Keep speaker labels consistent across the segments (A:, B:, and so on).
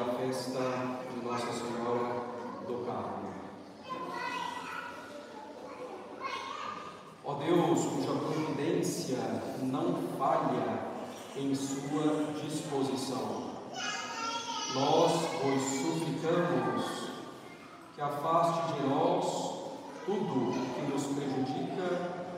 A: a festa de Nossa Senhora do Carmo. Ó Deus, cuja providência não falha em sua disposição, nós vos suplicamos que afaste de nós tudo que nos prejudica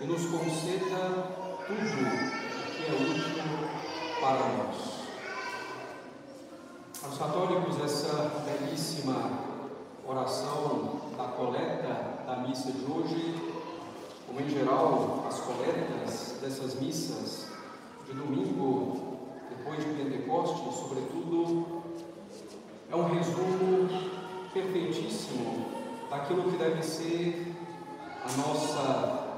A: e nos conceda tudo que é útil para nós. Aos católicos, essa belíssima oração da coleta da missa de hoje, como em geral as coletas dessas missas de domingo, depois de Pentecostes, sobretudo, é um resumo perfeitíssimo daquilo que deve ser a nossa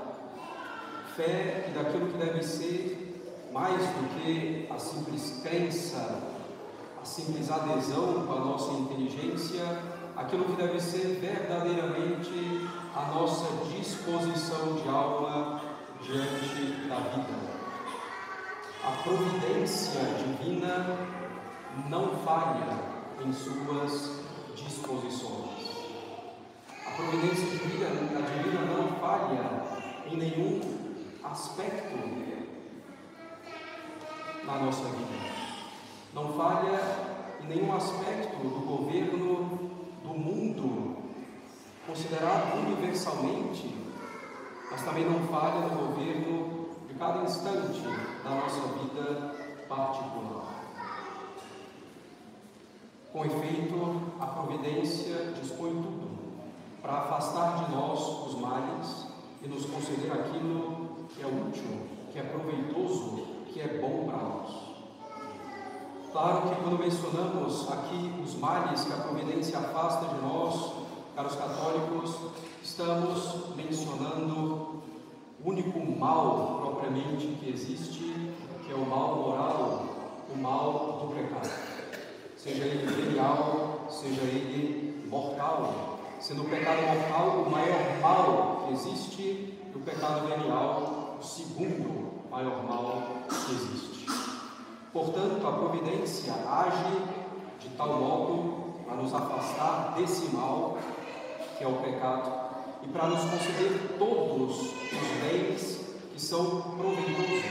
A: fé e daquilo que deve ser mais do que a simples crença, simples adesão com a nossa inteligência, aquilo que deve ser verdadeiramente a nossa disposição de alma diante da vida. A providência divina não falha em suas disposições. A providência divina, a divina não falha em nenhum aspecto na nossa vida. Não falha em nenhum aspecto do governo do mundo, considerado universalmente, mas também não falha no governo de cada instante da nossa vida particular. Com efeito, a providência dispõe tudo para afastar de nós os males e nos conceder aquilo que é útil, que é proveitoso, que é bom para nós. Claro que quando mencionamos aqui os males que a providência afasta de nós, caros católicos, estamos mencionando o único mal propriamente que existe, que é o mal moral, o mal do pecado. Seja ele venial, seja ele mortal. Sendo o pecado mortal o maior mal que existe, e o pecado venial o segundo maior mal que existe. Portanto, a providência age de tal modo a nos afastar desse mal que é o pecado e para nos conceder todos os bens que são proveitosos.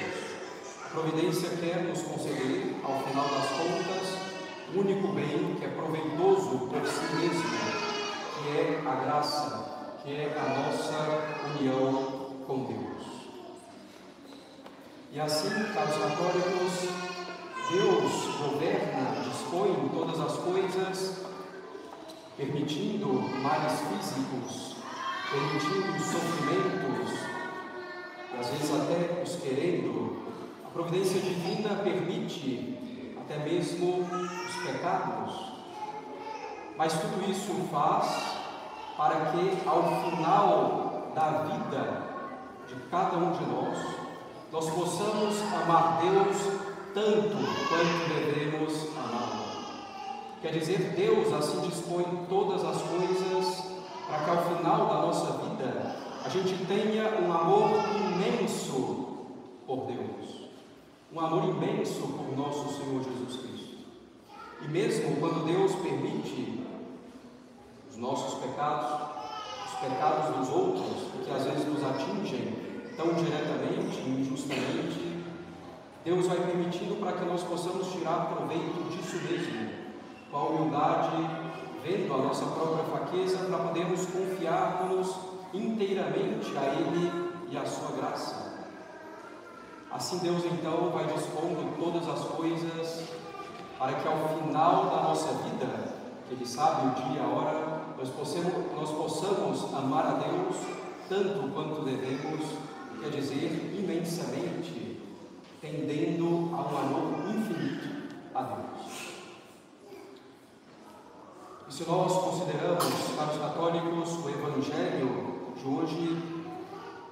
A: A providência quer nos conceder, ao final das contas, o único bem que é proveitoso por si mesmo, que é a graça, que é a nossa união com Deus. E assim, caros católicos, Deus governa, dispõe todas as coisas, permitindo males físicos, permitindo sofrimentos, e às vezes até os querendo. A providência divina permite até mesmo os pecados, mas tudo isso faz para que ao final da vida de cada um de nós, nós possamos amar Deus tanto quanto devemos amá-lo. Quer dizer, Deus assim dispõe todas as coisas para que ao final da nossa vida a gente tenha um amor imenso por Deus, um amor imenso por nosso Senhor Jesus Cristo. E mesmo quando Deus permite os nossos pecados, os pecados dos outros, que às vezes nos atingem, tão diretamente, injustamente, Deus vai permitindo para que nós possamos tirar proveito disso mesmo, com a humildade, vendo a nossa própria fraqueza, para podermos confiar-nos inteiramente a Ele e a Sua graça. Assim Deus então vai dispondo todas as coisas para que ao final da nossa vida, que Ele sabe o dia e a hora, nós possamos, nós possamos amar a Deus tanto quanto devemos quer dizer imensamente, tendendo a um amor infinito a Deus. E se nós consideramos, para os católicos, o Evangelho de hoje,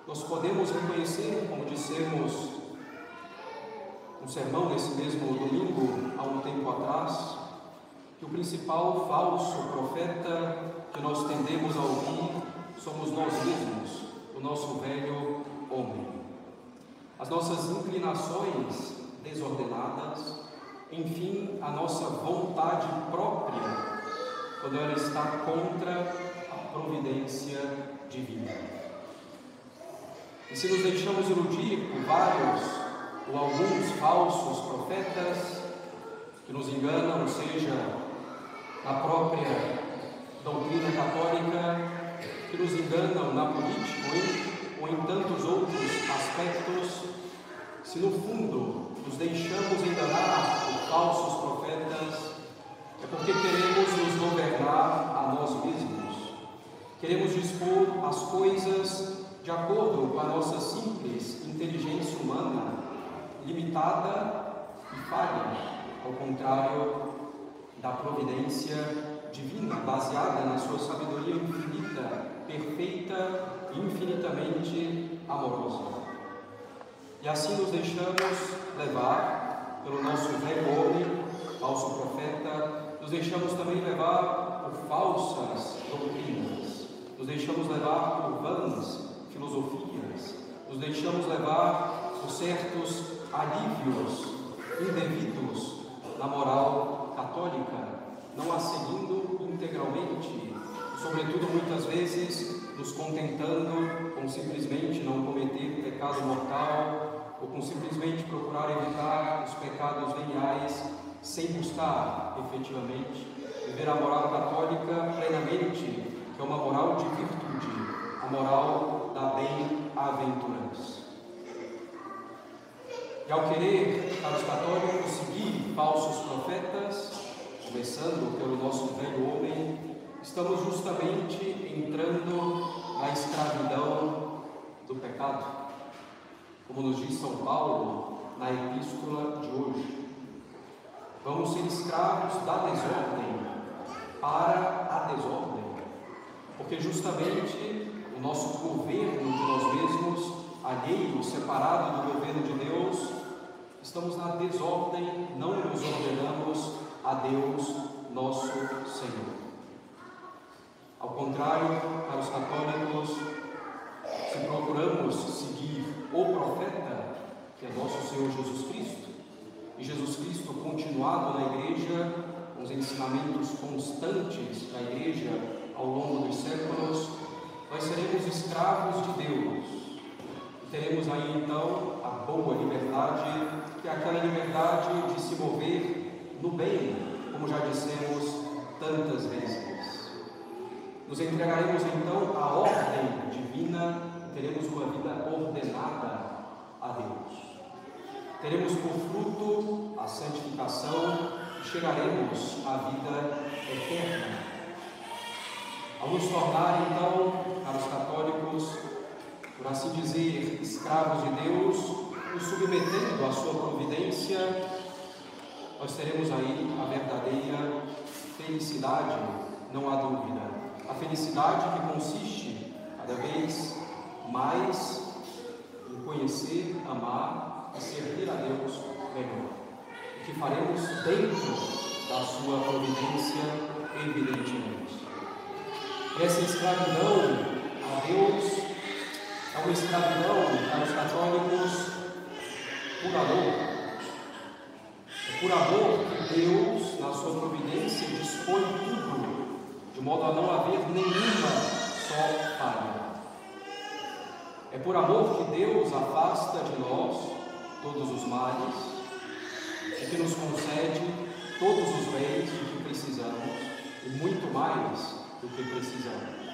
A: nós podemos reconhecer, como dissemos no sermão nesse mesmo domingo, há um tempo atrás, que o principal falso profeta que nós tendemos a ouvir somos nós mesmos, o nosso velho homem. As nossas inclinações desordenadas, enfim, a nossa vontade própria, quando ela está contra a providência divina. E se nos deixamos iludir por vários ou alguns falsos profetas que nos enganam, seja na própria doutrina católica, que nos enganam na política ou em tantos outros aspectos, se no fundo nos deixamos enganar por falsos profetas, é porque queremos nos governar a nós mesmos. Queremos dispor as coisas de acordo com a nossa simples inteligência humana, limitada e falha, ao contrário da providência divina, baseada na sua sabedoria infinita, perfeita e infinitamente amorosa. E assim nos deixamos levar pelo nosso velho homem, falso profeta, nos deixamos também levar por falsas doutrinas, nos deixamos levar por vãs filosofias, nos deixamos levar por certos alívios indevidos na moral católica, não a seguindo integralmente, sobretudo muitas vezes nos contentando com simplesmente não cometer pecado mortal ou com simplesmente procurar evitar os pecados veniais sem buscar efetivamente viver a moral católica plenamente, que é uma moral de virtude, a moral da bem-aventurança. E ao querer, para os católicos, seguir falsos profetas, começando pelo nosso velho homem, estamos justamente entrando na escravidão do pecado, como nos diz São Paulo na epístola de hoje. Vamos ser escravos da desordem para a desordem, porque justamente o nosso governo de nós mesmos, alheio, separado do governo de Deus, estamos na desordem, não a Deus, nosso Senhor. Ao contrário, para os católicos, se procuramos seguir o profeta, que é nosso Senhor Jesus Cristo, e Jesus Cristo continuado na igreja, com os ensinamentos constantes da igreja ao longo dos séculos, nós seremos escravos de Deus. E teremos aí então a boa liberdade, que é aquela liberdade de se mover no bem, como já dissemos tantas vezes. Nos entregaremos então à ordem divina teremos uma vida ordenada a Deus. Teremos por fruto a santificação e chegaremos à vida eterna. Ao nos tornar então, para os católicos, por assim dizer, escravos de Deus, nos submetendo à sua providência, nós teremos aí a verdadeira felicidade, não há dúvida a felicidade que consiste cada vez mais em conhecer, amar e servir a Deus melhor. O que faremos dentro da sua providência, evidentemente. Essa escravidão a Deus é uma escravidão para os católicos por amor. Por amor Deus, na sua providência, dispõe tudo de modo a não haver nenhuma só falha. É por amor que Deus afasta de nós todos os males e que nos concede todos os bens de que precisamos e muito mais do que precisamos.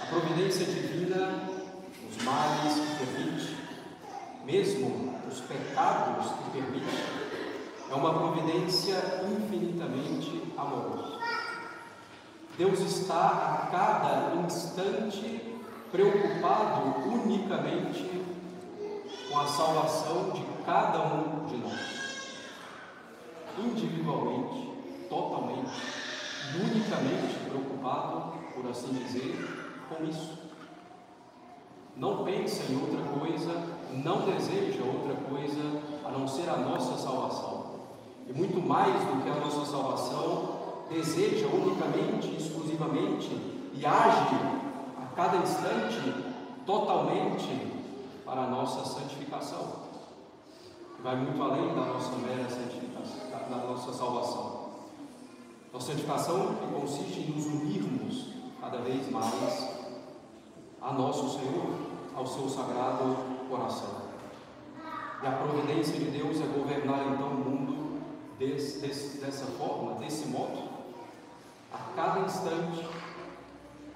A: A providência divina, os males que permite, mesmo os pecados que permite, é uma providência infinitamente amorosa. Deus está a cada instante preocupado unicamente com a salvação de cada um de nós. Individualmente, totalmente, unicamente preocupado, por assim dizer, com isso. Não pensa em outra coisa, não deseja outra coisa a não ser a nossa salvação. E muito mais do que a nossa salvação, deseja unicamente, exclusivamente e age a cada instante totalmente para a nossa santificação. vai muito além da nossa mera santificação, da nossa salvação. Nossa santificação que consiste em nos unirmos cada vez mais a nosso Senhor, ao seu sagrado coração. E a providência de Deus é governar então o mundo desse, desse, dessa forma, desse modo, a cada instante,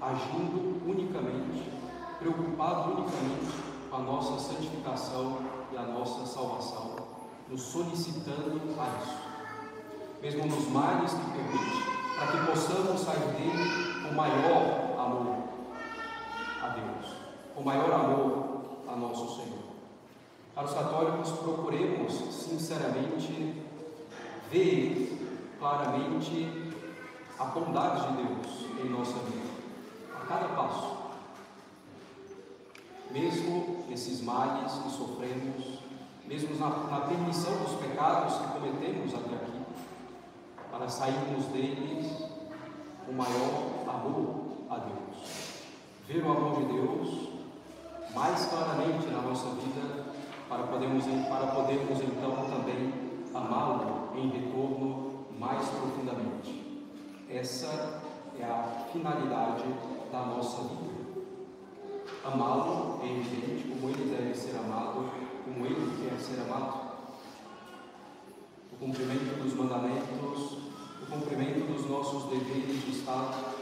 A: agindo unicamente, preocupado unicamente com a nossa santificação e a nossa salvação, nos solicitando a isso. Mesmo nos males que permite, para que possamos sair dele com maior amor a Deus, com maior amor a nosso Senhor. Para os católicos, procuremos sinceramente ver claramente a bondade de Deus em nossa vida, a cada passo. Mesmo esses males que sofremos, mesmo na, na permissão dos pecados que cometemos até aqui, para sairmos deles com maior amor a Deus. Ver o amor de Deus mais claramente na nossa vida para podermos, para podermos então também amá-lo em retorno mais profundamente. Essa é a finalidade da nossa vida. Amá-lo é evidente como ele deve ser amado, como ele quer ser amado. O cumprimento dos mandamentos, o cumprimento dos nossos deveres de Estado,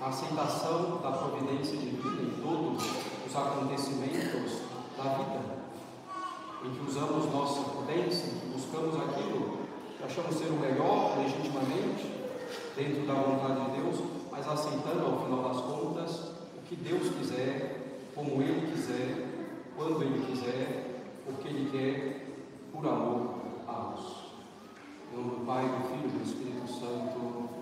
A: a aceitação da providência divina em todos os acontecimentos da vida, em que usamos nossa prudência, buscamos aquilo que achamos ser o melhor legitimamente, dentro da vontade de Deus, mas aceitando ao final das contas o que Deus quiser, como Ele quiser, quando Ele quiser, porque Ele quer por amor a nós. Em nome do Pai, do Filho e do Espírito Santo.